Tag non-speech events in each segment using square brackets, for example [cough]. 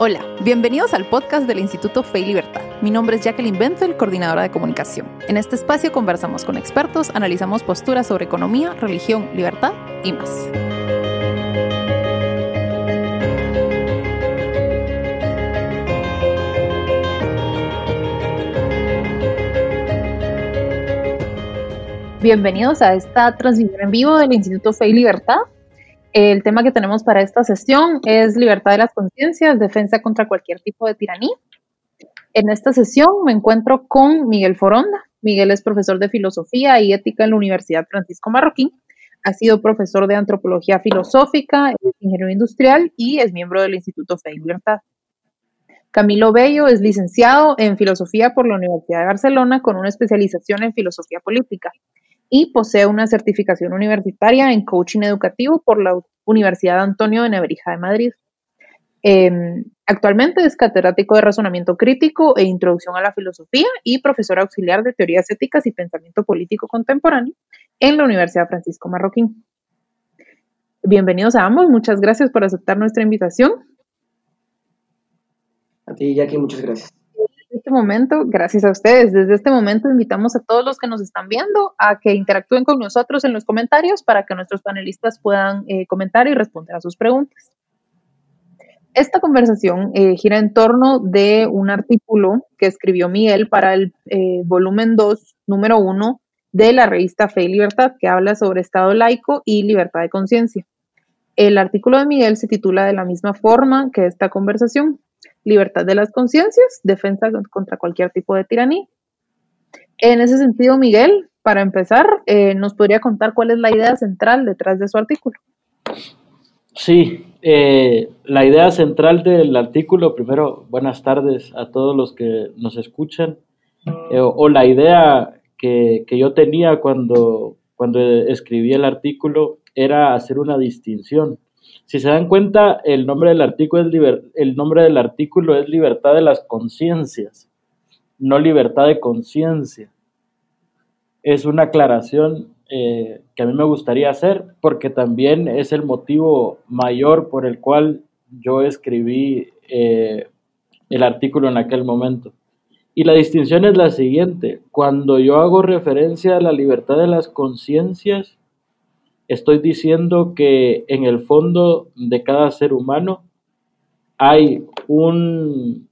Hola, bienvenidos al podcast del Instituto Fe y Libertad. Mi nombre es Jacqueline Benfeld, coordinadora de comunicación. En este espacio conversamos con expertos, analizamos posturas sobre economía, religión, libertad y más. Bienvenidos a esta transmisión en vivo del Instituto Fe y Libertad. El tema que tenemos para esta sesión es libertad de las conciencias, defensa contra cualquier tipo de tiranía. En esta sesión me encuentro con Miguel Foronda. Miguel es profesor de filosofía y ética en la Universidad Francisco Marroquín. Ha sido profesor de antropología filosófica, ingeniero industrial y es miembro del Instituto Fe y Libertad. Camilo Bello es licenciado en filosofía por la Universidad de Barcelona con una especialización en filosofía política y posee una certificación universitaria en coaching educativo por la Universidad Antonio de Nebrija de Madrid. Em, actualmente es catedrático de razonamiento crítico e introducción a la filosofía y profesor auxiliar de teorías éticas y pensamiento político contemporáneo en la Universidad Francisco Marroquín. Bienvenidos a ambos, muchas gracias por aceptar nuestra invitación. A ti, Jackie, muchas gracias este momento, gracias a ustedes, desde este momento invitamos a todos los que nos están viendo a que interactúen con nosotros en los comentarios para que nuestros panelistas puedan eh, comentar y responder a sus preguntas. Esta conversación eh, gira en torno de un artículo que escribió Miguel para el eh, volumen 2, número 1 de la revista Fe y Libertad, que habla sobre Estado laico y libertad de conciencia. El artículo de Miguel se titula de la misma forma que esta conversación, libertad de las conciencias, defensa contra cualquier tipo de tiranía. En ese sentido, Miguel, para empezar, eh, ¿nos podría contar cuál es la idea central detrás de su artículo? Sí, eh, la idea central del artículo, primero, buenas tardes a todos los que nos escuchan, eh, o, la idea que, que, yo tenía cuando, cuando escribí el artículo era hacer una distinción si se dan cuenta, el nombre del artículo es, el nombre del artículo es libertad de las conciencias, no libertad de conciencia. Es una aclaración eh, que a mí me gustaría hacer porque también es el motivo mayor por el cual yo escribí eh, el artículo en aquel momento. Y la distinción es la siguiente, cuando yo hago referencia a la libertad de las conciencias, estoy diciendo que en el fondo de cada ser humano hay un,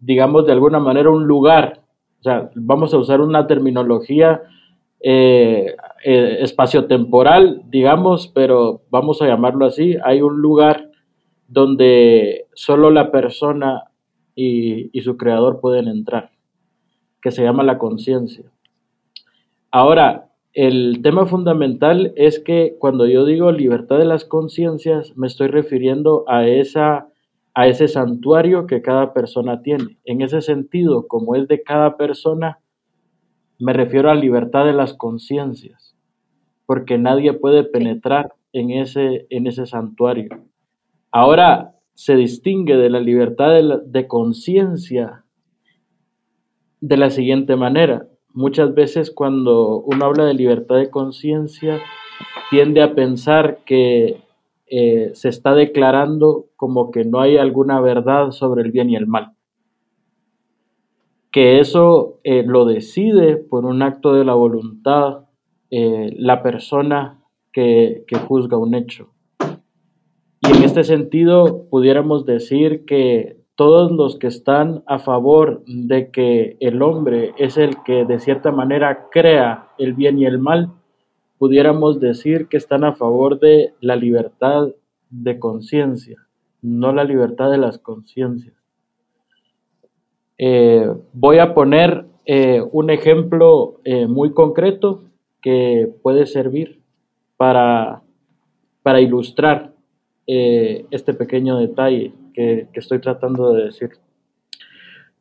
digamos de alguna manera, un lugar, o sea, vamos a usar una terminología eh, eh, espaciotemporal, digamos, pero vamos a llamarlo así, hay un lugar donde solo la persona y, y su creador pueden entrar, que se llama la conciencia. Ahora, el tema fundamental es que cuando yo digo libertad de las conciencias, me estoy refiriendo a, esa, a ese santuario que cada persona tiene. En ese sentido, como es de cada persona, me refiero a libertad de las conciencias, porque nadie puede penetrar en ese, en ese santuario. Ahora se distingue de la libertad de, de conciencia de la siguiente manera muchas veces cuando uno habla de libertad de conciencia, tiende a pensar que eh, se está declarando como que no hay alguna verdad sobre el bien y el mal. Que eso eh, lo decide por un acto de la voluntad eh, la persona que, que juzga un hecho. Y en este sentido, pudiéramos decir que todos los que están a favor de que el hombre es el que de cierta manera crea el bien y el mal, pudiéramos decir que están a favor de la libertad de conciencia, no la libertad de las conciencias. Eh, voy a poner eh, un ejemplo eh, muy concreto que puede servir para, para ilustrar este pequeño detalle que, estoy tratando de decir.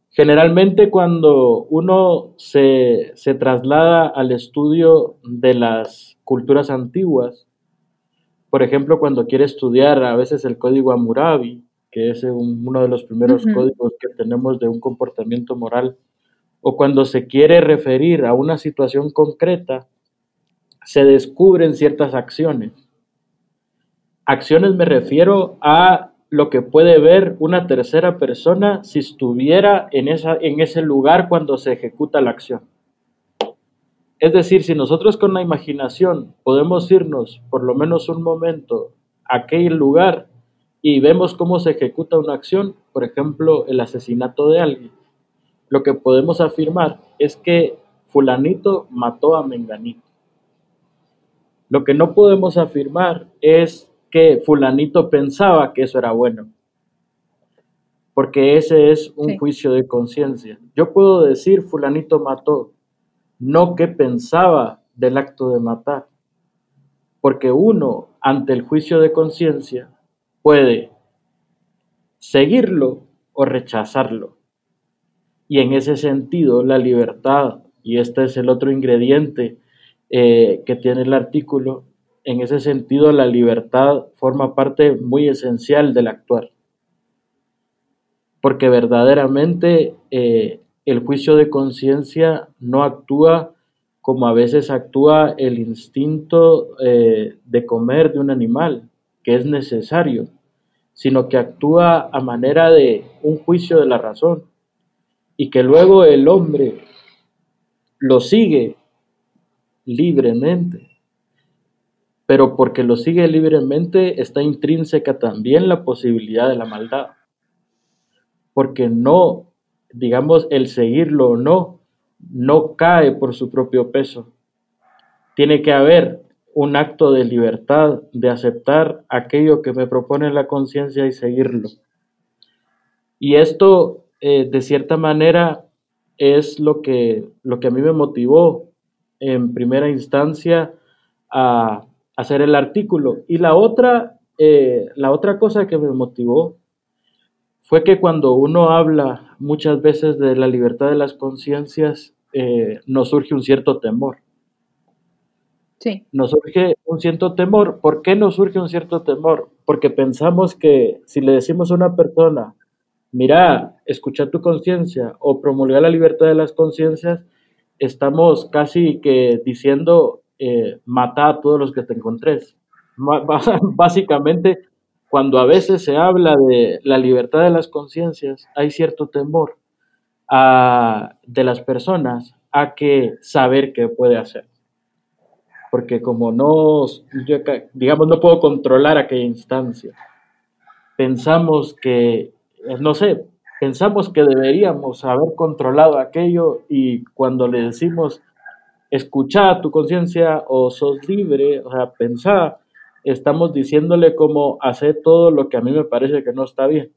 Generalmente cuando uno se, traslada al estudio de las culturas antiguas, por ejemplo, cuando quiere estudiar a veces el código Hammurabi, que es uno de los primeros códigos que tenemos de un comportamiento moral, o cuando se quiere referir a una situación concreta, se descubren ciertas acciones. Acciones me refiero a lo que puede ver una tercera persona si estuviera en, esa, en ese lugar cuando se ejecuta la acción. Es decir, si nosotros con la imaginación podemos irnos por lo menos un momento a aquel lugar y vemos cómo se ejecuta una acción, por ejemplo, el asesinato de alguien, lo que podemos afirmar es que fulanito mató a menganito. Lo que no podemos afirmar es que fulanito pensaba que eso era bueno. Porque ese es un juicio de conciencia. Yo puedo decir fulanito mató, no que pensaba del acto de matar. Porque uno, ante el juicio de conciencia, puede seguirlo o rechazarlo. Y en ese sentido, la libertad, y este es el otro ingrediente eh, que tiene el artículo, en ese sentido la libertad forma parte muy esencial del actuar, porque verdaderamente eh, el juicio de conciencia no actúa como a veces actúa el instinto eh, de comer de un animal, que es necesario, sino que actúa a manera de un juicio de la razón, y que luego el hombre lo sigue libremente pero porque lo sigue libremente está intrínseca también la posibilidad de la maldad. Porque no, digamos, el seguirlo o no, no cae por su propio peso. Tiene que haber un acto de libertad, de aceptar aquello que me propone la conciencia y seguirlo. Y esto, eh, de cierta manera, es lo que, lo que a mí me motivó en primera instancia a, hacer el artículo. Y la otra, eh, la otra cosa que me motivó fue que cuando uno habla muchas veces de la libertad de las conciencias, eh, nos surge un cierto temor. Sí. Nos surge un cierto temor. ¿Por qué nos surge un cierto temor? Porque pensamos que si le decimos a una persona, mira, escucha tu conciencia o promulgar la libertad de las conciencias, estamos casi que diciendo, eh, mata a todos los que te encontres. [laughs] Básicamente, cuando a veces se habla de la libertad de las conciencias, hay cierto temor de las personas a que saber qué puede hacer. Porque como no, digamos, no puedo controlar aquella instancia, pensamos que, no sé, pensamos que deberíamos haber controlado aquello y cuando le decimos escuchar tu conciencia o sos libre, o sea, pensar, estamos diciéndole como hacer todo lo que a mí me parece que no está bien.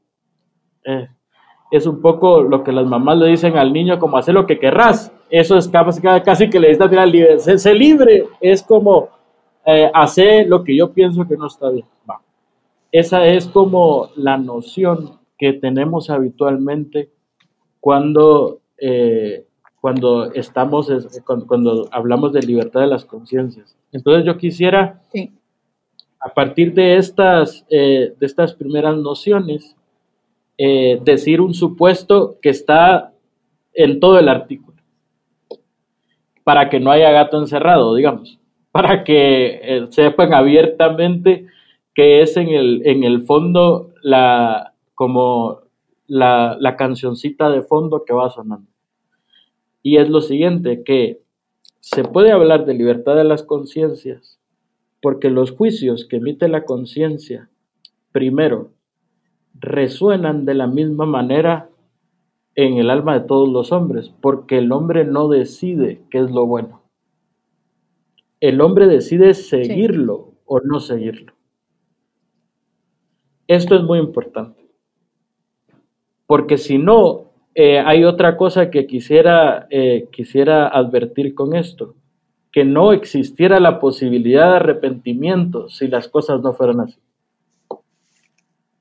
Eh, es un poco lo que las mamás le dicen al niño como hacer lo que querrás. Eso es casi, casi que le dicen al libre, sé, libre, es como eh, hacer lo que yo pienso que no está bien. Esa es como la noción que tenemos habitualmente cuando eh, cuando estamos, cuando, hablamos de libertad de las conciencias. Entonces yo quisiera, a partir de estas, eh, de estas primeras nociones, eh, decir un supuesto que está en todo el artículo, para que no haya gato encerrado, digamos, [laughs] para que eh, sepan abiertamente que es en el, en el fondo la, como la, la cancioncita de fondo que va sonando y es lo siguiente, que se puede hablar de libertad de las conciencias porque los juicios que emite la conciencia, primero, resuenan de la misma manera en el alma de todos los hombres, porque el hombre no decide qué es lo bueno. El hombre decide seguirlo o no seguirlo. Esto es muy importante, porque si no, eh, hay otra cosa que quisiera, eh, quisiera advertir con esto, que no existiera la posibilidad de arrepentimiento si las cosas no fueran así.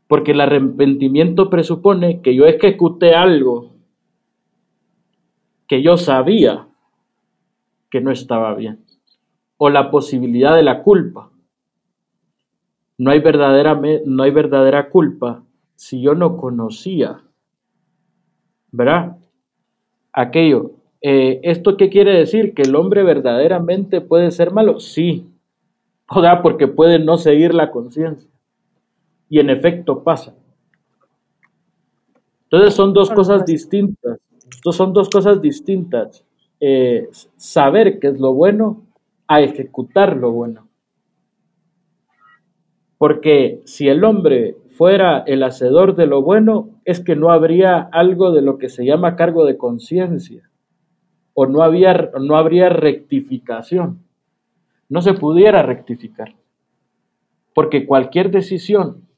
Porque el arrepentimiento presupone que yo ejecuté algo que yo sabía que no estaba bien. O la posibilidad de la culpa. No hay verdadera, no hay verdadera culpa si yo no conocía ¿verdad? Aquello. Eh, ¿Esto qué quiere decir? ¿Que el hombre verdaderamente puede ser malo? Sí, ¿verdad? Porque puede no seguir la conciencia. Y en efecto pasa. Entonces son dos cosas distintas. son dos cosas distintas. Eh, saber qué es lo bueno a ejecutar lo bueno. Porque si el hombre fuera el hacedor de lo bueno, es que no habría algo de lo que se llama cargo de conciencia, o no, había, no habría rectificación. No se pudiera rectificar. Porque cualquier decisión,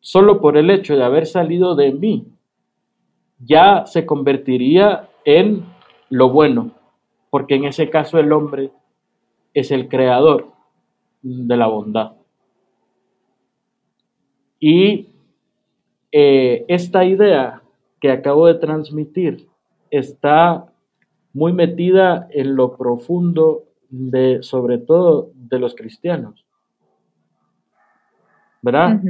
solo por el hecho de haber salido de mí, ya se convertiría en lo bueno, porque en ese caso el hombre es el creador de la bondad. Y eh, esta idea que acabo de transmitir está muy metida en lo profundo de, sobre todo, de los cristianos. ¿Verdad?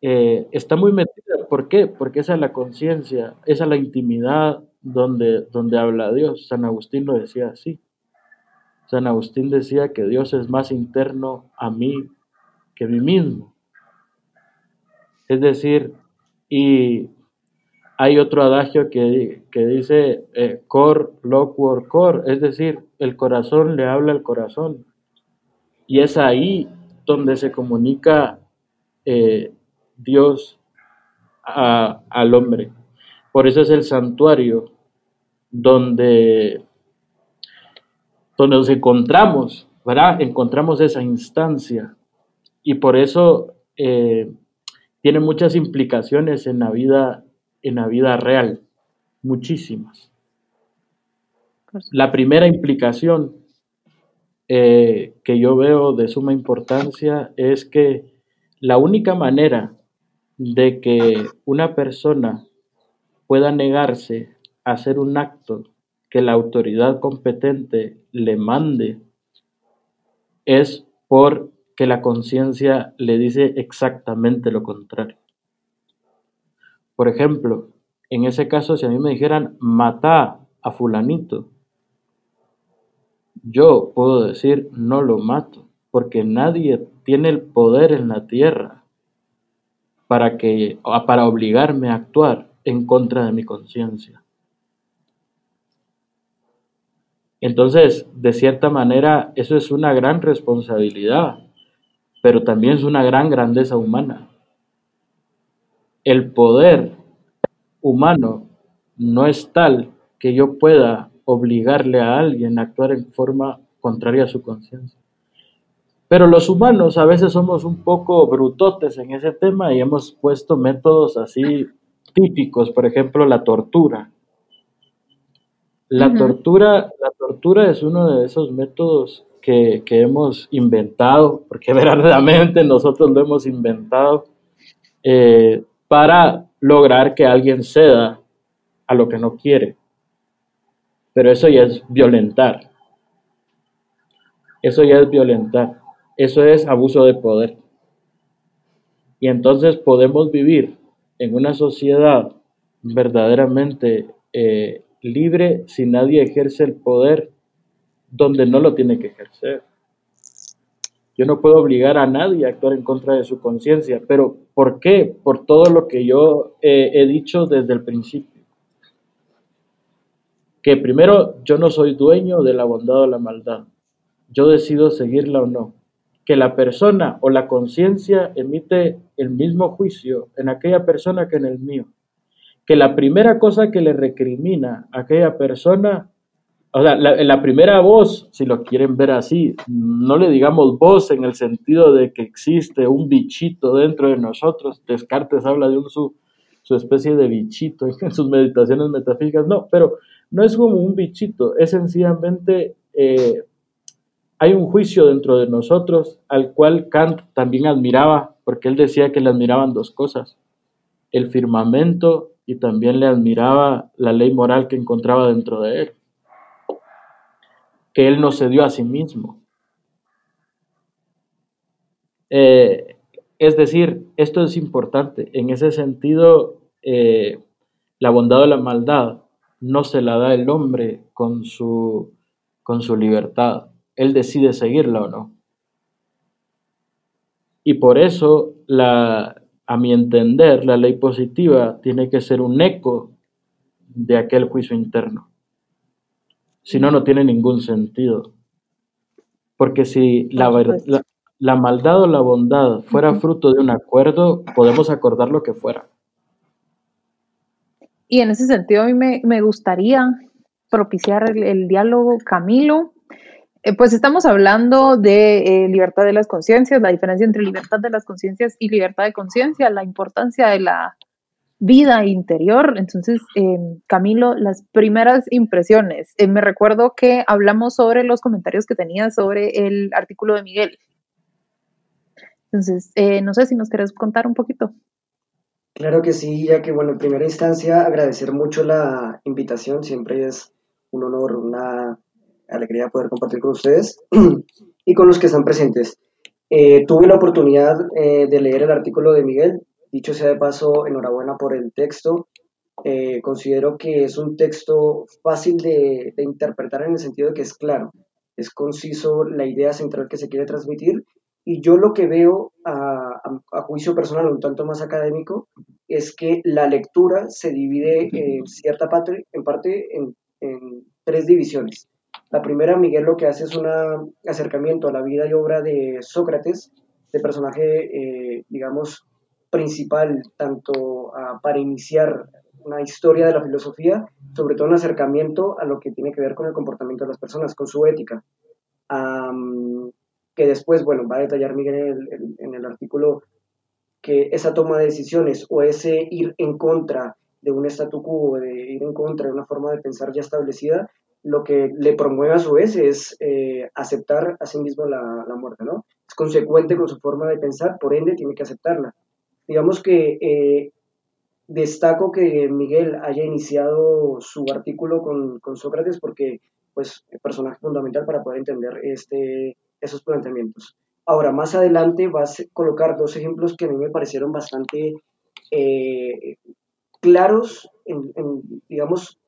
Eh, está muy metida. ¿Por qué? Porque esa es la conciencia, esa es la intimidad donde, donde habla Dios. San Agustín lo decía así. San Agustín decía que Dios es más interno a mí que a mí mismo. Es decir, y hay otro adagio que, dice eh, cor, loquor, cor, es decir, el corazón le habla al corazón. Y es ahí donde se comunica eh, Dios al hombre. Por eso es el santuario donde, donde nos encontramos, ¿verdad? Encontramos esa instancia. Y por eso eh, tiene muchas implicaciones en la vida, en la vida real, muchísimas. La primera implicación eh, que yo veo de suma importancia es que la única manera de que una persona pueda negarse a hacer un acto que la autoridad competente le mande es por que la conciencia le dice exactamente lo contrario. Por ejemplo, en ese caso, si a mí me dijeran, mata a fulanito, yo puedo decir, no lo mato, porque nadie tiene el poder en la tierra para, que, para obligarme a actuar en contra de mi conciencia. Entonces, de cierta manera, eso es una gran responsabilidad pero también es una gran grandeza humana. El poder humano no es tal que yo pueda obligarle a alguien a actuar en forma contraria a su conciencia. Pero los humanos a veces somos un poco brutotes en ese tema y hemos puesto métodos así típicos, por ejemplo, la tortura. La tortura, la tortura es uno de esos métodos que, hemos inventado, porque [laughs] verdaderamente nosotros lo hemos inventado, eh, para lograr que alguien ceda a lo que no quiere. Pero eso ya es violentar. Eso ya es violentar. Eso es abuso de poder. Y entonces podemos vivir en una sociedad verdaderamente eh, libre si nadie ejerce el poder donde no lo tiene que ejercer. Yo no puedo obligar a nadie a actuar en contra de su conciencia, pero ¿por qué? Por todo lo que yo he dicho desde el principio. Que primero, yo no soy dueño de la bondad o la maldad. Yo decido seguirla o no. Que la persona o la conciencia emite el mismo juicio en aquella persona que en el mío. Que la primera cosa que le recrimina a aquella persona o sea, la, primera voz, si lo quieren ver así, no le digamos voz en el sentido de que existe un bichito dentro de nosotros. Descartes habla de un, su, especie de bichito en sus meditaciones metafísicas. No, pero no es como un bichito, es sencillamente eh, hay un juicio dentro de nosotros al cual Kant también admiraba, porque él decía que le admiraban dos cosas, el firmamento y también le admiraba la ley moral que encontraba dentro de él que Él no se dio a sí mismo. Eh, es decir, esto es importante. En ese sentido, eh, la bondad o la maldad no se la da el hombre con su, con su libertad. Él decide seguirla o no. Y por eso a mi entender, la ley positiva tiene que ser un eco de aquel juicio interno. Si no, no tiene ningún sentido. Porque si la, la, maldad o la bondad fuera fruto de un acuerdo, podemos acordar lo que fuera. Y en ese sentido, a mí me, gustaría propiciar el, diálogo, Camilo. Eh, pues estamos hablando de eh, libertad de las conciencias, la diferencia entre libertad de las conciencias y libertad de conciencia, la importancia de la vida interior. Entonces, eh, Camilo, las primeras impresiones. Eh, me recuerdo que hablamos sobre los comentarios que tenía sobre el artículo de Miguel. Entonces, eh, no sé si nos querés contar un poquito. Claro que sí, ya que, bueno, en primera instancia, agradecer mucho la invitación. Siempre es un honor, una alegría poder compartir con ustedes [clears throat] y con los que están presentes. tuve la oportunidad de leer el artículo de Miguel, Dicho sea de paso, enhorabuena por el texto. Eh, considero que es un texto fácil de, interpretar en el sentido de que es claro, es conciso la idea central que se quiere transmitir y yo lo que veo a, juicio personal, un tanto más académico, es que la lectura se divide en cierta parte, en parte en, tres divisiones. La primera, Miguel lo que hace es un acercamiento a la vida y obra de Sócrates, de personaje, eh, digamos, principal, tanto ah, para iniciar una historia de la filosofía, sobre todo un acercamiento a lo que tiene que ver con el comportamiento de las personas, con su ética. que después, bueno, va a detallar Miguel en el, artículo que esa toma de decisiones o ese ir en contra de un statu quo, de ir en contra de una forma de pensar ya establecida, lo que le promueve a su vez es eh, aceptar a sí mismo la, la, muerte, ¿no? Es consecuente con su forma de pensar, por ende tiene que aceptarla digamos que eh, destaco que Miguel haya iniciado su artículo con, Sócrates porque pues es personaje fundamental para poder entender este, esos planteamientos. Ahora, más adelante vas a colocar dos ejemplos que a mí me parecieron bastante eh, claros, digamos,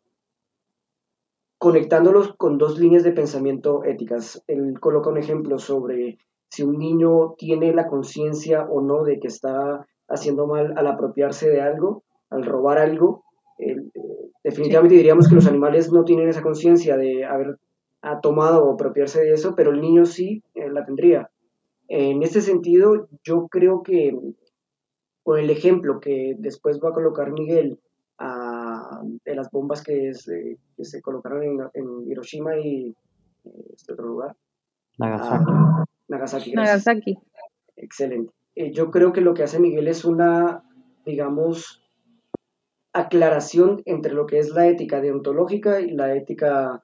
conectándolos con dos líneas de pensamiento éticas. Él coloca un ejemplo sobre si un niño tiene la conciencia o no de que está haciendo mal al apropiarse de algo, al robar algo. Eh, definitivamente diríamos que los animales no tienen esa conciencia de haber tomado o apropiarse de eso, pero el niño sí eh, la tendría. En este sentido, yo creo que con el ejemplo que después va a colocar Miguel de las bombas que, se colocaron en, Hiroshima y este otro lugar. Nagasaki. Nagasaki. Nagasaki. Excelente. Eh, yo creo que lo que hace Miguel es una, digamos, aclaración entre lo que es la ética deontológica y la ética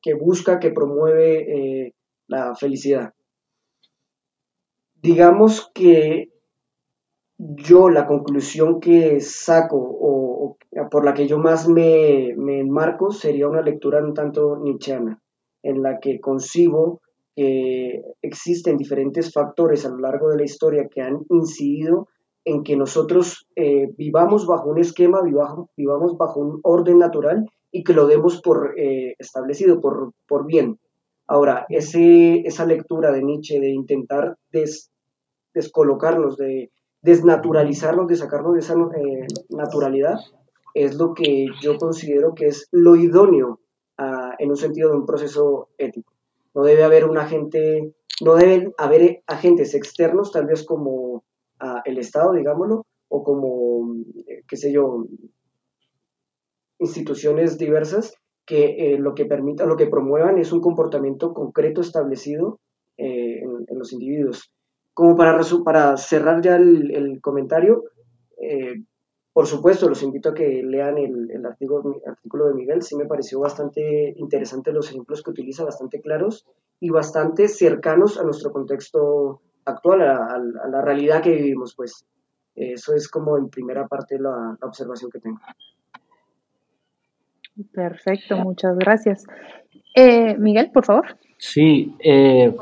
que busca, que promueve eh, la felicidad. Digamos que yo la conclusión que saco o, por la que yo más me, me, enmarco sería una lectura un tanto nietzscheana, en la que concibo que existen diferentes factores a lo largo de la historia que han incidido en que nosotros eh, vivamos bajo un esquema, vivamos, bajo un orden natural y que lo demos por eh, establecido, por, por bien. Ahora, ese, esa lectura de Nietzsche de intentar descolocarnos, de desnaturalizarnos, de sacarnos de esa eh, naturalidad, es lo que yo considero que es lo idóneo ah, en un sentido de un proceso ético no debe haber un agente, no deben haber agentes externos, tal vez como el Estado, digámoslo, o como, eh, qué sé yo, instituciones diversas que eh, lo que permitan, lo que promuevan es un comportamiento concreto establecido eh, en, los individuos. Como para, para cerrar ya el comentario, por supuesto, los invito a que lean el, artículo, de Miguel. Sí me pareció bastante interesante los ejemplos que utiliza, bastante claros y bastante cercanos a nuestro contexto actual, a, la realidad que vivimos, pues. Eso es como en primera parte la, observación que tengo. Perfecto, muchas gracias. Eh, Miguel, por favor. Sí, eh,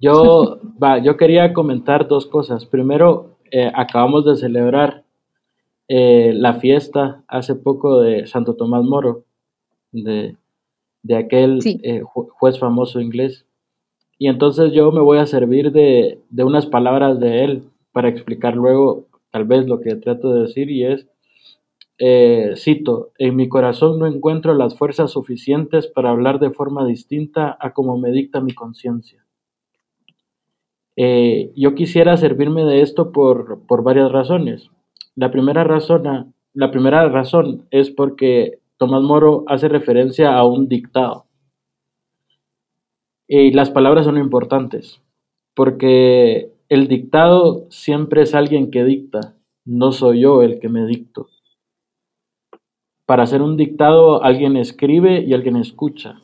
yo, yo quería comentar dos cosas. Primero, eh, acabamos de celebrar eh, la fiesta hace poco de Santo Tomás Moro, de, aquel eh, juez famoso inglés. Y entonces yo me voy a servir de, unas palabras de él para explicar luego tal vez lo que trato de decir y es, eh, cito, en mi corazón no encuentro las fuerzas suficientes para hablar de forma distinta a como me dicta mi conciencia. Eh, yo quisiera servirme de esto por, por varias razones. La primera razón, la primera razón es porque Tomás Moro hace referencia a un dictado. Y las palabras son importantes, porque el dictado siempre es alguien que dicta, no soy yo el que me dicto. Para hacer un dictado alguien escribe y alguien escucha.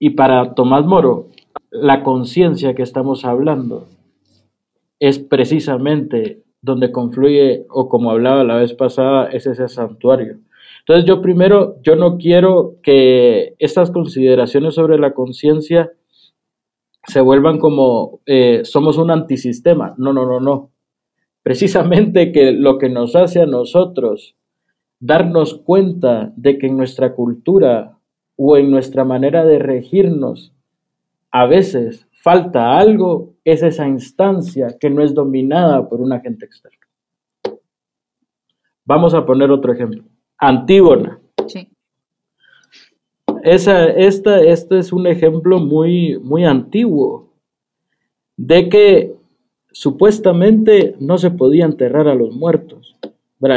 Y para Tomás Moro, la conciencia que estamos hablando es precisamente donde confluye, o como hablaba la vez pasada, es ese santuario. Entonces yo primero, yo no quiero que estas consideraciones sobre la conciencia se vuelvan como eh, somos un antisistema. No, no, no, no. Precisamente que lo que nos hace a nosotros darnos cuenta de que en nuestra cultura o en nuestra manera de regirnos a veces falta algo, es esa instancia que no es dominada por un agente externo. Vamos a poner otro ejemplo. Antígona. Sí. Esa, esta, este es un ejemplo muy, muy antiguo de que supuestamente no se podía enterrar a los muertos,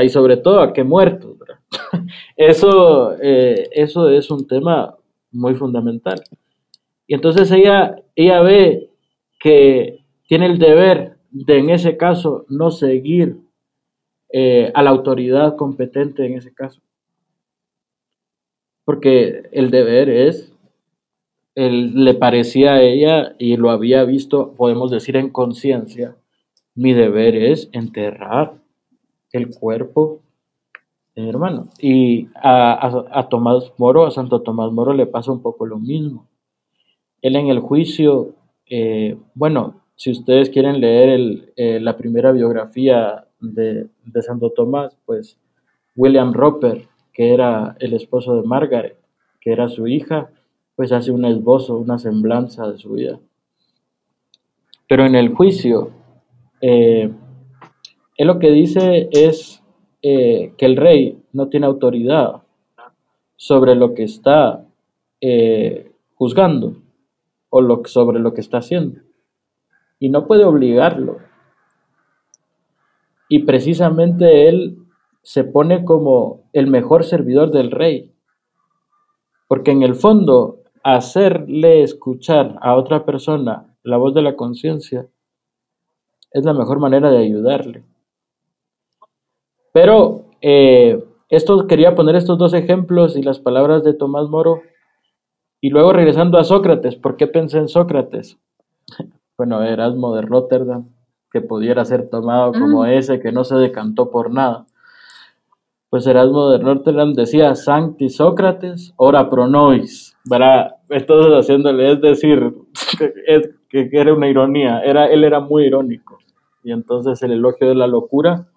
y sobre todo a qué muertos. [laughs] Eso, eh, eso es un tema muy fundamental. Y entonces ella, ella ve que tiene el deber de, en ese caso, no seguir eh, a la autoridad competente en ese caso. Porque el deber es, le parecía a ella y lo había visto, podemos decir en conciencia, mi deber es enterrar el cuerpo de mi hermano. Y a, a Tomás Moro, a Santo Tomás Moro le pasa un poco lo mismo él en el juicio, eh, bueno, si ustedes quieren leer eh, la primera biografía de, Santo Tomás, pues William Roper, que era el esposo de Margaret, que era su hija, pues hace un esbozo, una semblanza de su vida. Pero en el juicio, eh, él lo que dice es que el rey no tiene autoridad sobre lo que está juzgando o sobre lo que está haciendo. Y no puede obligarlo. Y precisamente él se pone como el mejor servidor del rey. Porque en el fondo, hacerle escuchar a otra persona la voz de la conciencia es la mejor manera de ayudarle. Pero eh, esto quería poner estos dos ejemplos y las palabras de Tomás Moro y luego regresando a Sócrates, ¿por qué pensé en Sócrates? [laughs] Bueno, Erasmo de Rotterdam, que pudiera ser tomado como mm. ese que no se decantó por nada. Pues Erasmo de Rotterdam decía, Sancti Sócrates, ora pro nois. ¿verdad? Entonces haciéndole, es decir, [laughs] es, que, era una ironía, era, él era muy irónico. Y entonces el elogio de la locura,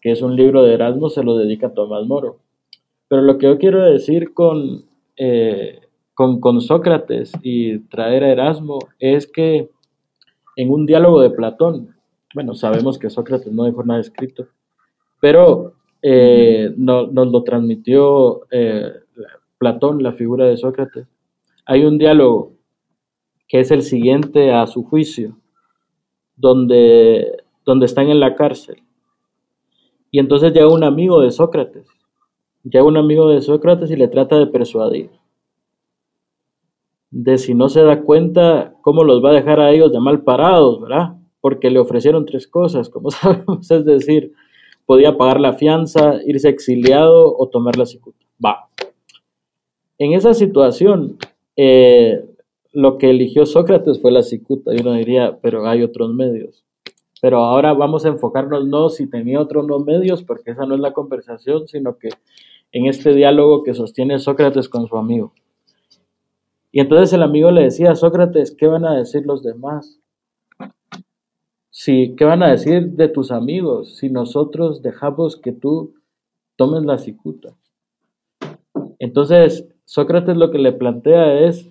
que es un libro de Erasmo, se lo dedica a Tomás Moro. Pero lo que yo quiero decir con eh, con, Sócrates y traer a Erasmo es que en un diálogo de Platón, bueno, sabemos que Sócrates no dejó nada escrito, pero eh, nos lo transmitió eh, Platón, la figura de Sócrates. Hay un diálogo que es el siguiente a su juicio, donde, donde están en la cárcel. Y entonces llega un amigo de Sócrates, llega un amigo de Sócrates y le trata de persuadir de si no se da cuenta cómo los va a dejar a ellos de mal parados, ¿verdad? Porque le ofrecieron tres cosas, como [laughs] sabemos, es decir, podía pagar la fianza, irse exiliado o tomar la cicuta. Va. En esa situación, eh, lo que eligió Sócrates fue la cicuta, y uno diría, pero hay otros medios. Pero ahora vamos a enfocarnos no si tenía otros no medios, porque esa no es la conversación, sino que en este diálogo que sostiene Sócrates con su amigo. Y entonces el amigo le decía Sócrates, ¿qué van a decir los demás? Si, ¿Qué van a decir de tus amigos si nosotros dejamos que tú tomes la cicuta? Entonces, Sócrates lo que le plantea es,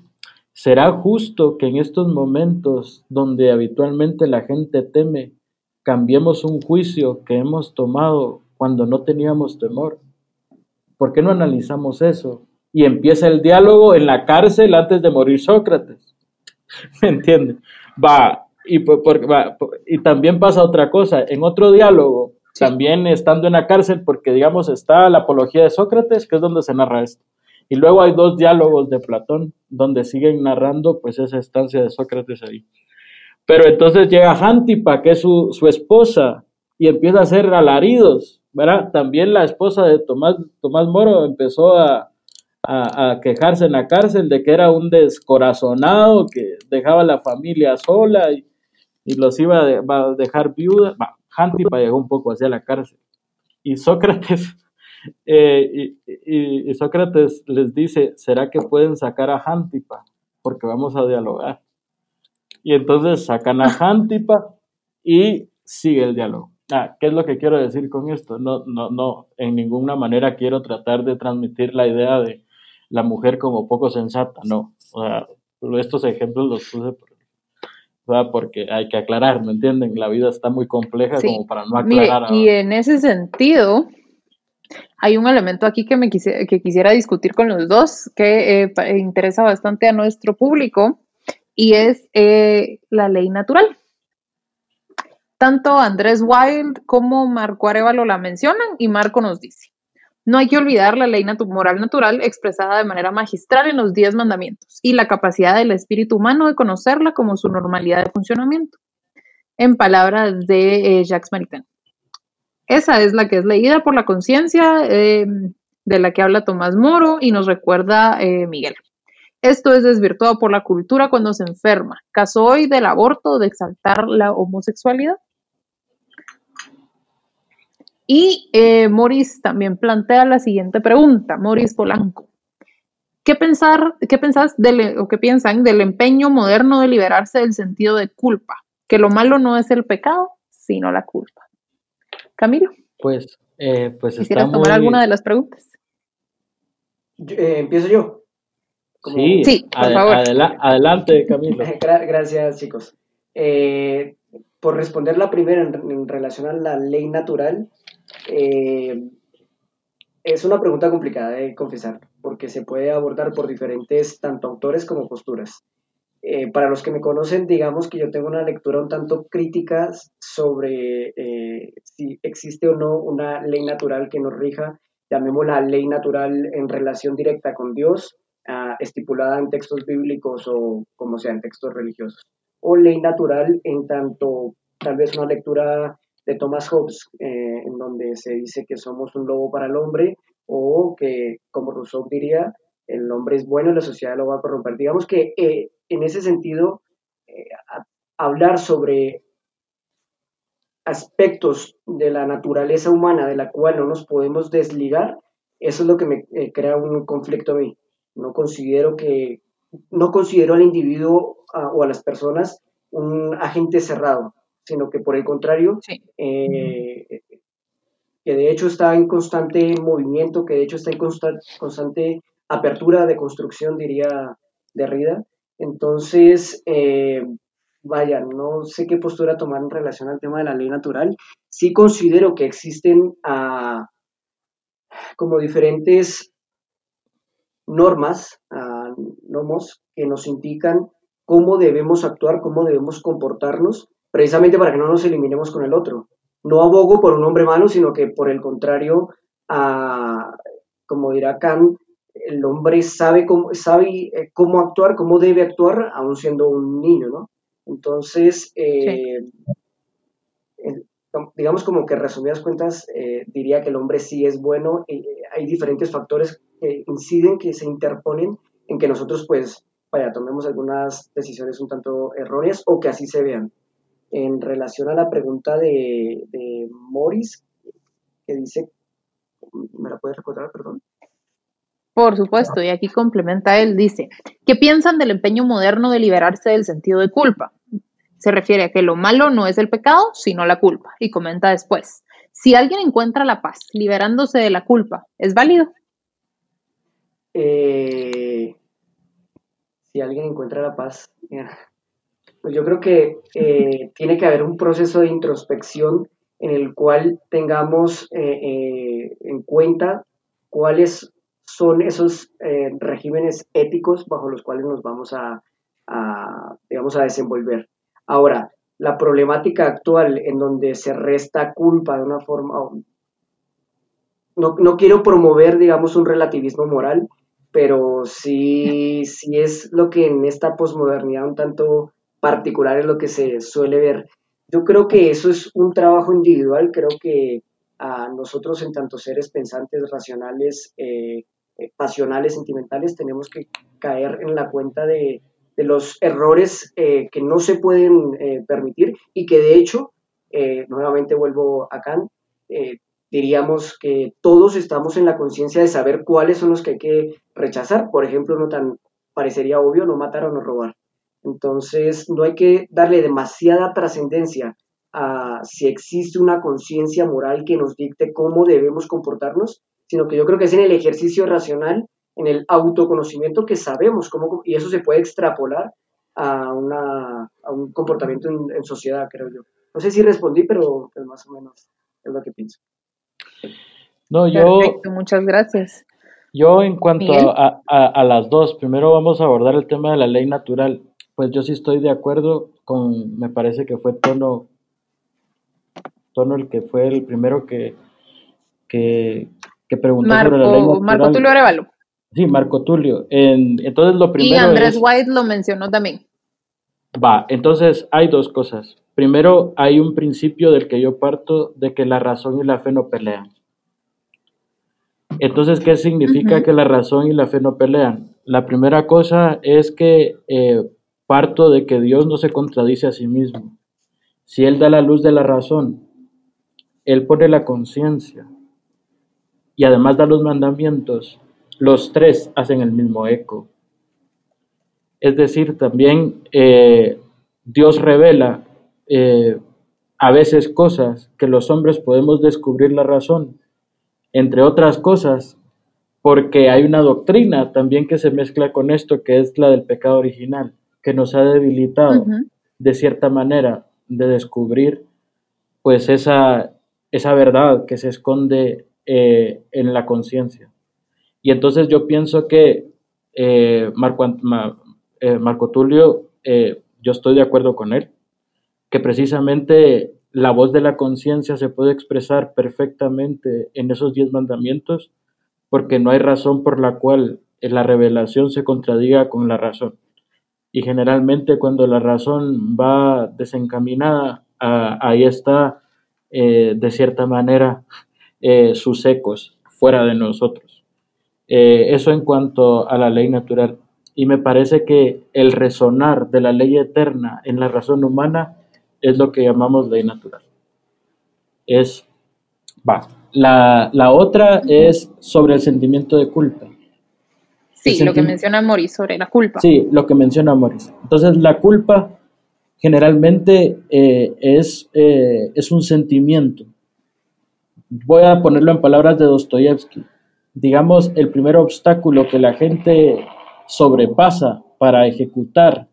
¿Será justo que en estos momentos donde habitualmente la gente teme, cambiemos un juicio que hemos tomado cuando no teníamos temor? ¿Por qué no analizamos eso? Y empieza el diálogo en la cárcel antes de morir Sócrates. [laughs] ¿Me entiendes? Va, y, y también pasa otra cosa. En otro diálogo, también estando en la cárcel, porque digamos está la apología de Sócrates, que es donde se narra esto. Y luego hay dos diálogos de Platón, donde siguen narrando pues esa estancia de Sócrates ahí. Pero entonces llega Jántipa, que es su, su esposa, y empieza a hacer alaridos, ¿verdad? También la esposa de Tomás, Tomás Moro empezó a, a, quejarse en la cárcel de que era un descorazonado, que dejaba a la familia sola y, los iba a, dejar viuda. Jántipa llegó un poco hacia la cárcel. Y Sócrates [laughs] eh, y, Sócrates les dice, ¿será que pueden sacar a Jántipa? Porque vamos a dialogar. Y entonces sacan a Jántipa y sigue el diálogo. Ah, ¿Qué es lo que quiero decir con esto? No, no, no, en ninguna manera quiero tratar de transmitir la idea de la mujer como poco sensata, no. O sea, estos ejemplos los puse porque hay que aclarar, ¿me entienden? La vida está muy compleja como para no aclarar. y en ese sentido, hay un elemento aquí que, me quisiera, que quisiera discutir con los dos que eh, interesa bastante a nuestro público y es eh, la ley natural. Tanto Andrés Wild como Marco Arevalo la mencionan y Marco nos dice, no hay que olvidar la ley moral natural expresada de manera magistral en los diez mandamientos y la capacidad del espíritu humano de conocerla como su normalidad de funcionamiento. En palabras de eh, Jacques Maritain. Esa es la que es leída por la conciencia eh, de la que habla Tomás Moro y nos recuerda eh, Miguel. Esto es desvirtuado por la cultura cuando se enferma. Caso hoy del aborto, de exaltar la homosexualidad. Y eh, Morris también plantea la siguiente pregunta, Morris Polanco. ¿Qué, pensar, qué pensás o qué piensan del empeño moderno de liberarse del sentido de culpa? Que lo malo no es el pecado, sino la culpa. Camilo. Pues, eh, pues ¿Quisieras tomar alguna de las preguntas? Eh, Empiezo yo. Sí, por favor. adelante, Camilo. [laughs] Gracias, chicos. Eh, por responder la primera en, relación a la ley natural, es una pregunta complicada de confesar, porque se puede abordar por diferentes tanto autores como posturas. Eh, para los que me conocen, digamos que yo tengo una lectura un tanto crítica sobre eh, si existe o no una ley natural que nos rija, llamémosla ley natural en relación directa con Dios, ah, estipulada en textos bíblicos o como sea, en textos religiosos, o ley natural en tanto tal vez una lectura de Thomas Hobbes, eh, en donde se dice que somos un lobo para el hombre, o que, como Rousseau diría, el hombre es bueno y la sociedad lo va a corromper. Digamos que en ese sentido, eh, hablar sobre aspectos de la naturaleza humana de la cual no nos podemos desligar, eso es lo que me eh, crea un conflicto a mí. No considero que no considero al individuo o a las personas un agente cerrado, sino que por el contrario, eh, que de hecho está en constante movimiento, que de hecho está en constante, apertura de construcción, diría Derrida, entonces, eh, vaya, no sé qué postura tomar en relación al tema de la ley natural. Sí considero que existen ah, como diferentes normas, uh, que nos indican cómo debemos actuar, cómo debemos comportarnos, precisamente para que no nos eliminemos con el otro. No abogo por un hombre malo, sino que por el contrario, como dirá Kant, el hombre sabe cómo, sabe eh, cómo actuar, cómo debe actuar, aún siendo un niño, ¿no? Entonces, eh, digamos como que resumidas cuentas, eh, diría que el hombre sí es bueno. hay diferentes factores que inciden, que se interponen en que nosotros, pues, vaya, tomemos algunas decisiones un tanto erróneas o que así se vean. En relación a la pregunta de, de Morris, que dice, ¿me la puedes recordar, perdón? Por supuesto, y aquí complementa él, dice, ¿qué piensan del empeño moderno de liberarse del sentido de culpa? Se refiere a que lo malo no es el pecado, sino la culpa. Y comenta después, si alguien encuentra la paz liberándose de la culpa, ¿es válido? Eh, si alguien encuentra la paz, pues yo creo que eh, [laughs] tiene que haber un proceso de introspección en el cual tengamos eh, eh, en cuenta cuáles son esos regímenes éticos bajo los cuales nos vamos a, digamos, a desenvolver. Ahora, la problemática actual en donde se resta culpa de una forma, no, no quiero promover, digamos, un relativismo moral, pero sí, sí es lo que en esta posmodernidad un tanto particular es lo que se suele ver. Yo creo que eso es un trabajo individual, creo que a nosotros en tanto seres pensantes, racionales, eh, eh, pasionales, sentimentales, tenemos que caer en la cuenta de, los errores eh, que no se pueden permitir y que de hecho, nuevamente vuelvo a Kant, diríamos que todos estamos en la conciencia de saber cuáles son los que hay que rechazar. Por ejemplo, no tan parecería obvio no matar o no robar. Entonces, no hay que darle demasiada trascendencia a si existe una conciencia moral que nos dicte cómo debemos comportarnos, sino que yo creo que es en el ejercicio racional, en el autoconocimiento que sabemos cómo, y eso se puede extrapolar a, una, a un comportamiento en, sociedad, creo yo. No sé si respondí, pero pues, más o menos es lo que pienso. No, yo. Perfecto, muchas gracias. Yo, en cuanto a, a, las dos, primero vamos a abordar el tema de la ley natural. Pues yo sí estoy de acuerdo con, me parece que fue Tono, Tono el que fue el primero que, que, preguntó sobre la ley natural. Marco Tulio Arevalo. Sí, Marco Tulio. entonces lo primero. Y Andrés White lo mencionó también. Va, entonces hay dos cosas. Primero, hay un principio del que yo parto de que la razón y la fe no pelean. Entonces, ¿qué significa que la razón y la fe no pelean? La primera cosa es que eh, parto de que Dios no se contradice a sí mismo. Si Él da la luz de la razón, Él pone la conciencia y además da los mandamientos, los tres hacen el mismo eco. Es decir, también eh, Dios revela eh, a veces cosas que los hombres podemos descubrir la razón, entre otras cosas, porque hay una doctrina también que se mezcla con esto, que es la del pecado original, que nos ha debilitado de cierta manera de descubrir pues esa, esa verdad que se esconde eh, en la conciencia. Y entonces yo pienso que eh, Marco, Marco Tulio, yo estoy de acuerdo con él que precisamente la voz de la conciencia se puede expresar perfectamente en esos diez mandamientos, porque no hay razón por la cual la revelación se contradiga con la razón. Y generalmente cuando la razón va desencaminada, ahí está eh, de cierta manera eh, sus ecos fuera de nosotros. Eh, eso en cuanto a la ley natural. Y me parece que el resonar de la ley eterna en la razón humana es lo que llamamos ley natural. Es, va. La, la otra es sobre el sentimiento de culpa. Sí, lo que menciona Moris sobre la culpa. Sí, lo que menciona Moris. Entonces, la culpa generalmente eh, es, eh, es un sentimiento. Voy a ponerlo en palabras de Dostoyevsky. Digamos, el primer obstáculo que la gente sobrepasa para ejecutar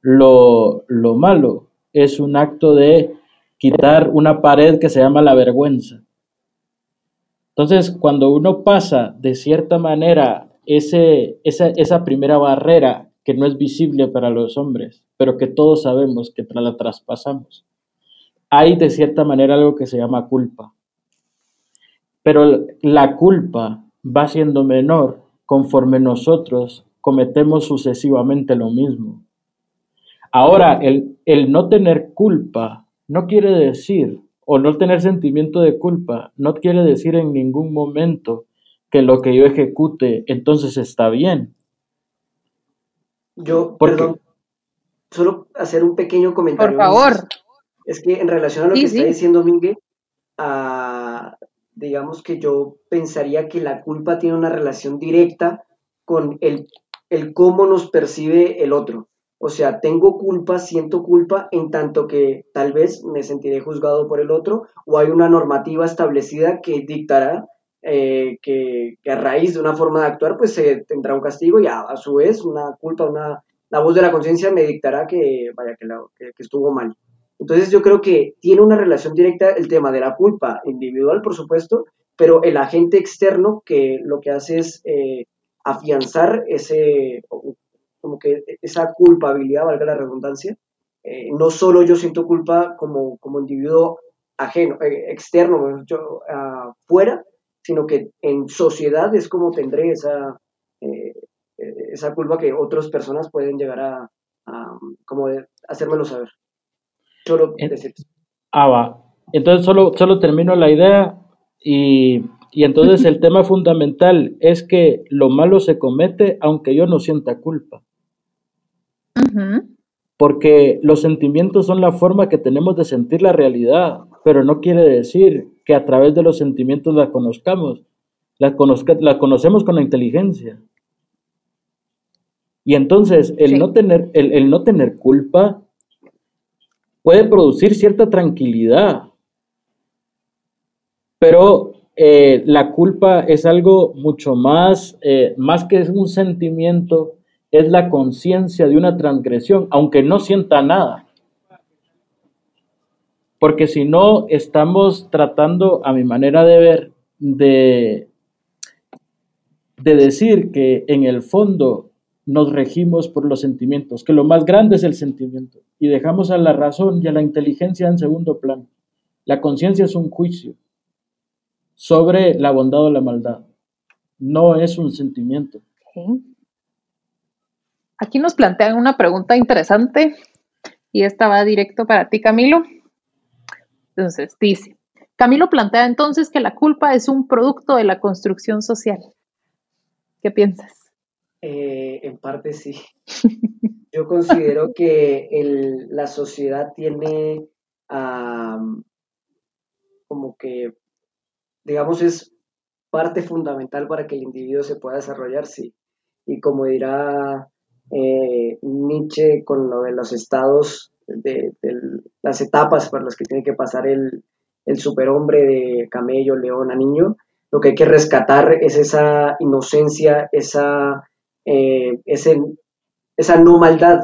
lo, lo malo es un acto de quitar una pared que se llama la vergüenza. Entonces, cuando uno pasa de cierta manera ese, esa, esa primera barrera que no es visible para los hombres, pero que todos sabemos que la traspasamos, hay de cierta manera algo que se llama culpa. Pero la culpa va siendo menor conforme nosotros cometemos sucesivamente lo mismo. Ahora, el, el no tener culpa no quiere decir, o no tener sentimiento de culpa, no quiere decir en ningún momento que lo que yo ejecute entonces está bien. Yo, perdón, solo hacer un pequeño comentario. Por favor. Es que en relación a lo que está diciendo Mingue, ah, digamos que yo pensaría que la culpa tiene una relación directa con el, el cómo nos percibe el otro. O sea, tengo culpa, siento culpa en tanto que tal vez me sentiré juzgado por el otro o hay una normativa establecida que dictará eh, que, a raíz de una forma de actuar pues se tendrá un castigo y a, su vez una culpa, una la voz de la conciencia me dictará que, vaya, que, que, estuvo mal. Entonces yo creo que tiene una relación directa el tema de la culpa individual, por supuesto, pero el agente externo que lo que hace es eh, afianzar ese, como que esa culpabilidad, valga la redundancia. Eh, no solo yo siento culpa como, como individuo ajeno, eh, externo, yo fuera, sino que en sociedad es como tendré esa, esa culpa que otras personas pueden llegar a, como hacérmelo saber. Solo Ah, va. Entonces solo, solo termino la idea y, entonces el [laughs] tema fundamental es que lo malo se comete aunque yo no sienta culpa. Porque los sentimientos son la forma que tenemos de sentir la realidad, pero no quiere decir que a través de los sentimientos la conozcamos. La, la conocemos con la inteligencia. Y entonces el, no tener, el, no tener culpa puede producir cierta tranquilidad, pero eh, la culpa es algo mucho más, eh, más que un sentimiento, es la conciencia de una transgresión, aunque no sienta nada. Porque si no, estamos tratando, a mi manera de ver, de, de decir que en el fondo nos regimos por los sentimientos, que lo más grande es el sentimiento, y dejamos a la razón y a la inteligencia en segundo plano. La conciencia es un juicio sobre la bondad o la maldad, no es un sentimiento. Aquí nos plantean una pregunta interesante y esta va directo para ti, Camilo. Entonces, dice, Camilo plantea entonces que la culpa es un producto de la construcción social. ¿Qué piensas? Eh, en parte sí. [laughs] Yo considero que la sociedad tiene como que, digamos, es parte fundamental para que el individuo se pueda desarrollar, sí. Y como dirá eh, Nietzsche con lo de los estados, de, las etapas por las que tiene que pasar el, el superhombre de camello, león a niño, lo que hay que rescatar es esa inocencia, esa eh, esa no maldad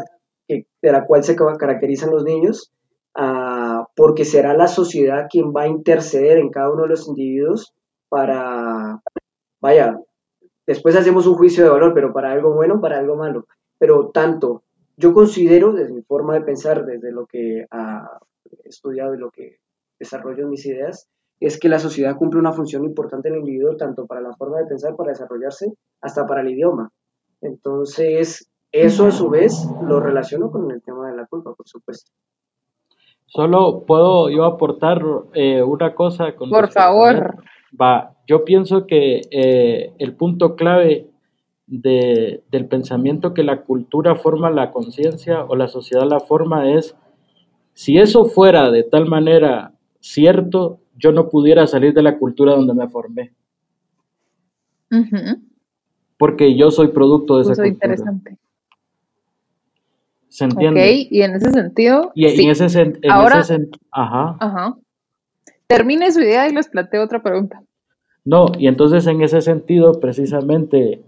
de la cual se caracterizan los niños, ah, porque será la sociedad quien va a interceder en cada uno de los individuos para, vaya, después hacemos un juicio de valor, pero para algo bueno, para algo malo. Pero tanto, yo considero, desde mi forma de pensar, desde lo que he estudiado y lo que desarrollo en mis ideas, es que la sociedad cumple una función importante en el individuo, tanto para la forma de pensar, para desarrollarse, hasta para el idioma. Entonces, eso a su vez lo relaciono con el tema de la culpa, por supuesto. Solo puedo yo aportar eh, una cosa. Con por favor. Va, yo pienso que eh, el punto clave de, del pensamiento que la cultura forma la conciencia o la sociedad la forma es, si eso fuera de tal manera cierto, yo no pudiera salir de la cultura donde me formé porque yo soy producto de esa Eso cultura. interesante. ¿Se entiende? Ok, y en ese sentido. Y en ese, sentido. Ahora, ajá. Ajá. Termine su idea y les planteo otra pregunta. No, y entonces en ese sentido, precisamente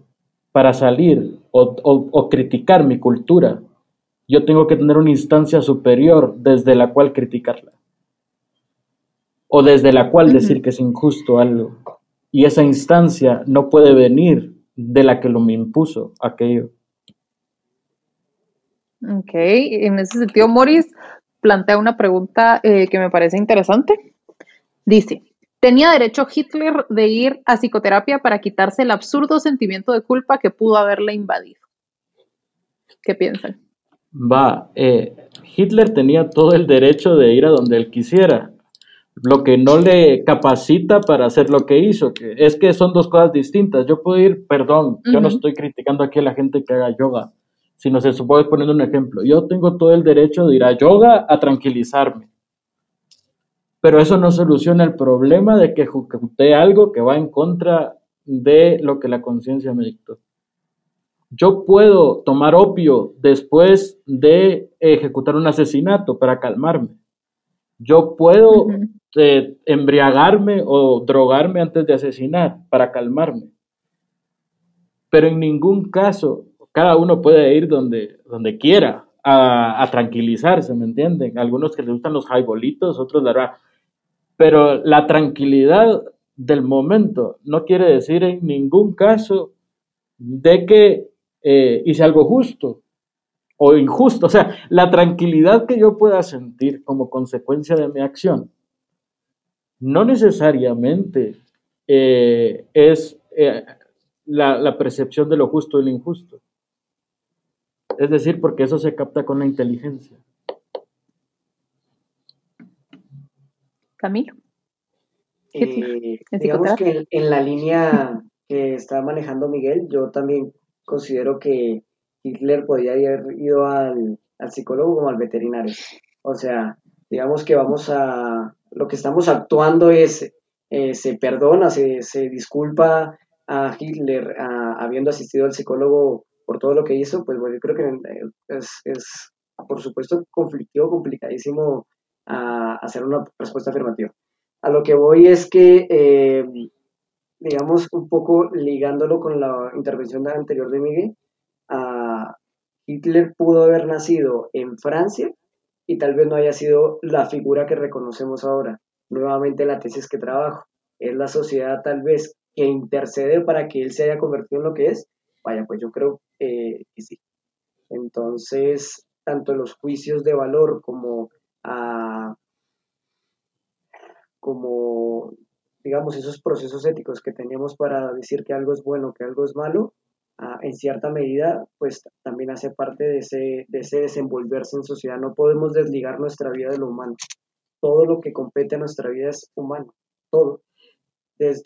para salir o, o, criticar mi cultura, yo tengo que tener una instancia superior desde la cual criticarla. O desde la cual decir que es injusto algo. Y esa instancia no puede venir de la que lo me impuso aquello. Ok, en ese sentido, Morris plantea una pregunta eh, que me parece interesante. Dice, ¿tenía derecho Hitler de ir a psicoterapia para quitarse el absurdo sentimiento de culpa que pudo haberle invadido? ¿Qué piensan? Va, eh, Hitler tenía todo el derecho de ir a donde él quisiera lo que no le capacita para hacer lo que hizo. Que es que son dos cosas distintas. Yo puedo ir, perdón, yo no estoy criticando aquí a la gente que haga yoga, sino se supone poniendo un ejemplo. Yo tengo todo el derecho de ir a yoga a tranquilizarme. Pero eso no soluciona el problema de que ejecuté algo que va en contra de lo que la conciencia me dictó. Yo puedo tomar opio después de ejecutar un asesinato para calmarme. Yo puedo de embriagarme o drogarme antes de asesinar para calmarme. Pero en ningún caso cada uno puede ir donde, donde quiera a, tranquilizarse, ¿me entienden? Algunos que les gustan los highbolitos, otros la verdad. Pero la tranquilidad del momento no quiere decir en ningún caso de que eh, hice algo justo o injusto. O sea, la tranquilidad que yo pueda sentir como consecuencia de mi acción no necesariamente eh, es eh, la, la, percepción de lo justo y lo injusto. Es decir, porque eso se capta con la inteligencia. Camilo. Eh, digamos que en la línea que está manejando Miguel, yo también considero que Hitler podía haber ido al, psicólogo como al veterinario. O sea, digamos que vamos a, lo que estamos actuando es, eh, se perdona, se, disculpa a Hitler habiendo asistido al psicólogo por todo lo que hizo, pues bueno, yo creo que eh, es, por supuesto conflictivo, complicadísimo a hacer una respuesta afirmativa. A lo que voy es que, eh, digamos, un poco ligándolo con la intervención anterior de Miguel, Hitler pudo haber nacido en Francia y tal vez no haya sido la figura que reconocemos ahora. Nuevamente la tesis que trabajo. Es la sociedad tal vez que intercede para que él se haya convertido en lo que es. Vaya, pues yo creo eh, que sí. Entonces, tanto los juicios de valor como a como, digamos, esos procesos éticos que tenemos para decir que algo es bueno, que algo es malo, en cierta medida, pues también hace parte de ese, de ese desenvolverse en sociedad. No podemos desligar nuestra vida de lo humano. Todo lo que compete a nuestra vida es humano, todo.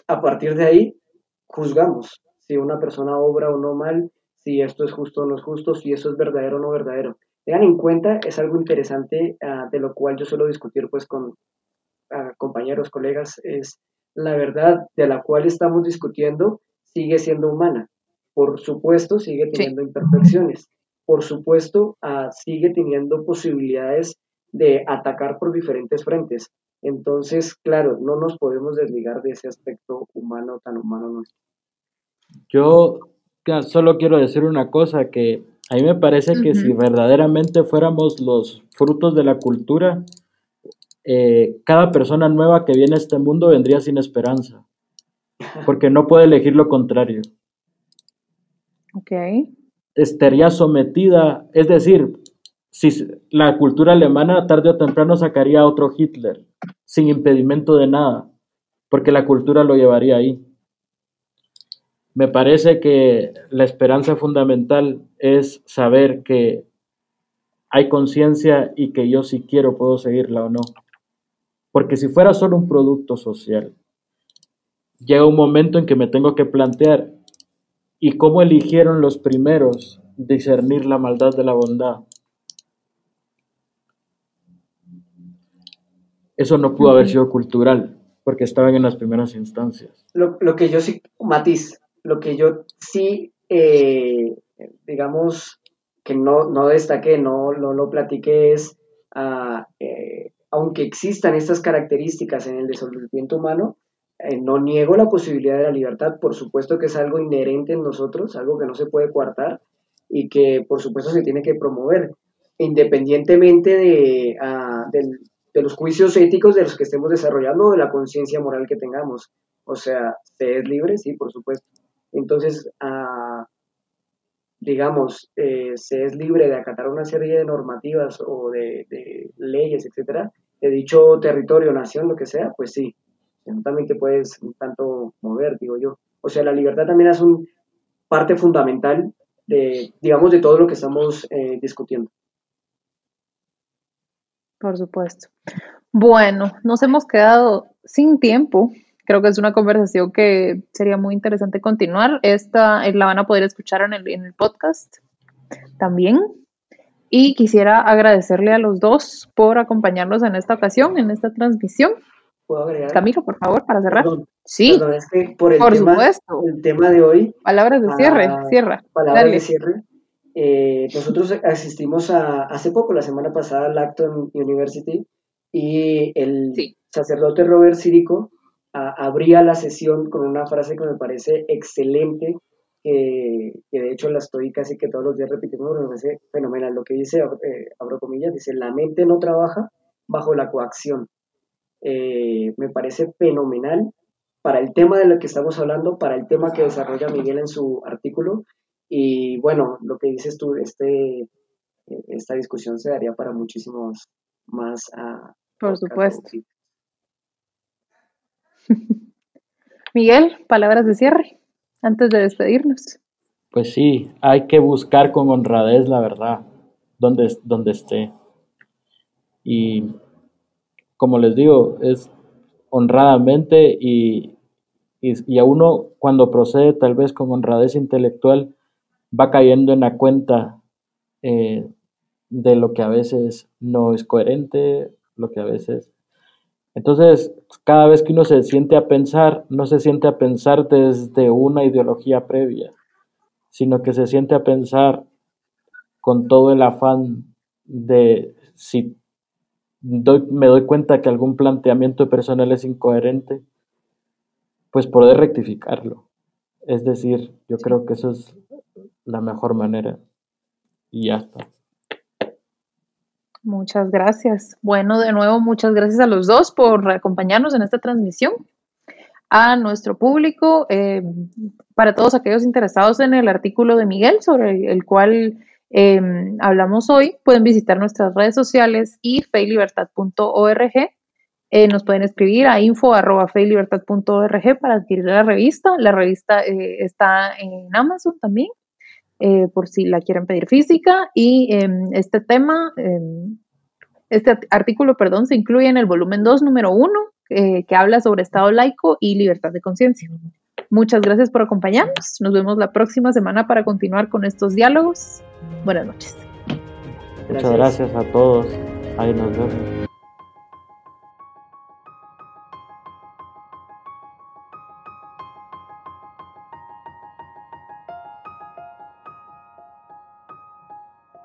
a partir de ahí, juzgamos si una persona obra o no mal, si esto es justo o no es justo, si eso es verdadero o no verdadero. Tengan en cuenta, es algo interesante ah, de lo cual yo suelo discutir pues con, compañeros, colegas, es la verdad de la cual estamos discutiendo sigue siendo humana. Por supuesto, sigue teniendo imperfecciones. Por supuesto, ah, sigue teniendo posibilidades de atacar por diferentes frentes. Entonces, claro, no nos podemos desligar de ese aspecto humano tan humano nuestro. Yo solo quiero decir una cosa, que a mí me parece que si verdaderamente fuéramos los frutos de la cultura, eh, cada persona nueva que viene a este mundo vendría sin esperanza, porque no puede elegir lo contrario. Ok. Estaría sometida, es decir, si la cultura alemana tarde o temprano sacaría a otro Hitler, sin impedimento de nada, porque la cultura lo llevaría ahí. Me parece que la esperanza fundamental es saber que hay conciencia y que yo si quiero puedo seguirla o no. Porque si fuera solo un producto social, llega un momento en que me tengo que plantear, ¿y cómo eligieron los primeros discernir la maldad de la bondad? Eso no pudo haber sido cultural, porque estaban en las primeras instancias. Lo, que yo sí, matiz, lo que yo sí, eh, digamos, que no, no destaqué, no, lo platiqué es, uh, aunque existan estas características en el desenvolvimiento humano, eh, no niego la posibilidad de la libertad, por supuesto que es algo inherente en nosotros, algo que no se puede coartar y que por supuesto se tiene que promover, independientemente ah, de, los juicios éticos de los que estemos desarrollando o de la conciencia moral que tengamos. O sea, se es libre, sí, por supuesto. Entonces, ah, digamos, eh, se es libre de acatar una serie de normativas o de, leyes, etcétera, de dicho territorio, nación, lo que sea, pues sí, también te puedes un tanto mover, digo yo. O sea, la libertad también es una parte fundamental de, digamos, de todo lo que estamos eh, discutiendo. Por supuesto. Bueno, nos hemos quedado sin tiempo. Creo que es una conversación que sería muy interesante continuar. Esta la van a poder escuchar en el, en el podcast también. Y quisiera agradecerle a los dos por acompañarnos en esta ocasión, en esta transmisión. ¿Puedo agregar? Camilo, por favor, para cerrar. sí, es que por, el, tema, supuesto. el tema de hoy. Palabras de cierre, ah, cierra. Palabras de cierre. Eh, nosotros asistimos a, hace poco, la semana pasada, al Acton University y el sacerdote Robert Sirico abría la sesión con una frase que me parece excelente, que, de hecho la estoy casi que todos los días repitiendo, me parece fenomenal. Lo que dice, eh, abro comillas, dice, la mente no trabaja bajo la coacción. Eh, me parece fenomenal para el tema de lo que estamos hablando, para el tema que desarrolla Miguel en su artículo. Y bueno, lo que dices tú, este, esta discusión se daría para muchísimos más. Uh, Por supuesto. [laughs] Miguel, palabras de cierre antes de despedirnos. Pues sí, hay que buscar con honradez la verdad, donde, donde esté. Y como les digo, es honradamente y, y, a uno cuando procede tal vez con honradez intelectual va cayendo en la cuenta eh, de lo que a veces no es coherente, lo que a veces entonces, cada vez que uno se siente a pensar, no se siente a pensar desde una ideología previa, sino que se siente a pensar con todo el afán de si me doy cuenta que algún planteamiento personal es incoherente, pues poder rectificarlo. Es decir, yo creo que eso es la mejor manera. Y ya está. Muchas gracias. Bueno, de nuevo, muchas gracias a los dos por acompañarnos en esta transmisión. A nuestro público, eh, para todos aquellos interesados en el artículo de Miguel sobre el cual eh, hablamos hoy, pueden visitar nuestras redes sociales y feylibertad.org. Eh, nos pueden escribir a info.feylibertad.org para adquirir la revista. La revista está en Amazon también. Eh, por si la quieren pedir física. Y em, este tema, em, este artículo, perdón, se incluye en el volumen 2, número 1, eh, que habla sobre Estado laico y libertad de conciencia. Muchas gracias por acompañarnos. Nos vemos la próxima semana para continuar con estos diálogos. Buenas noches. Muchas gracias a todos. Ahí nos vemos.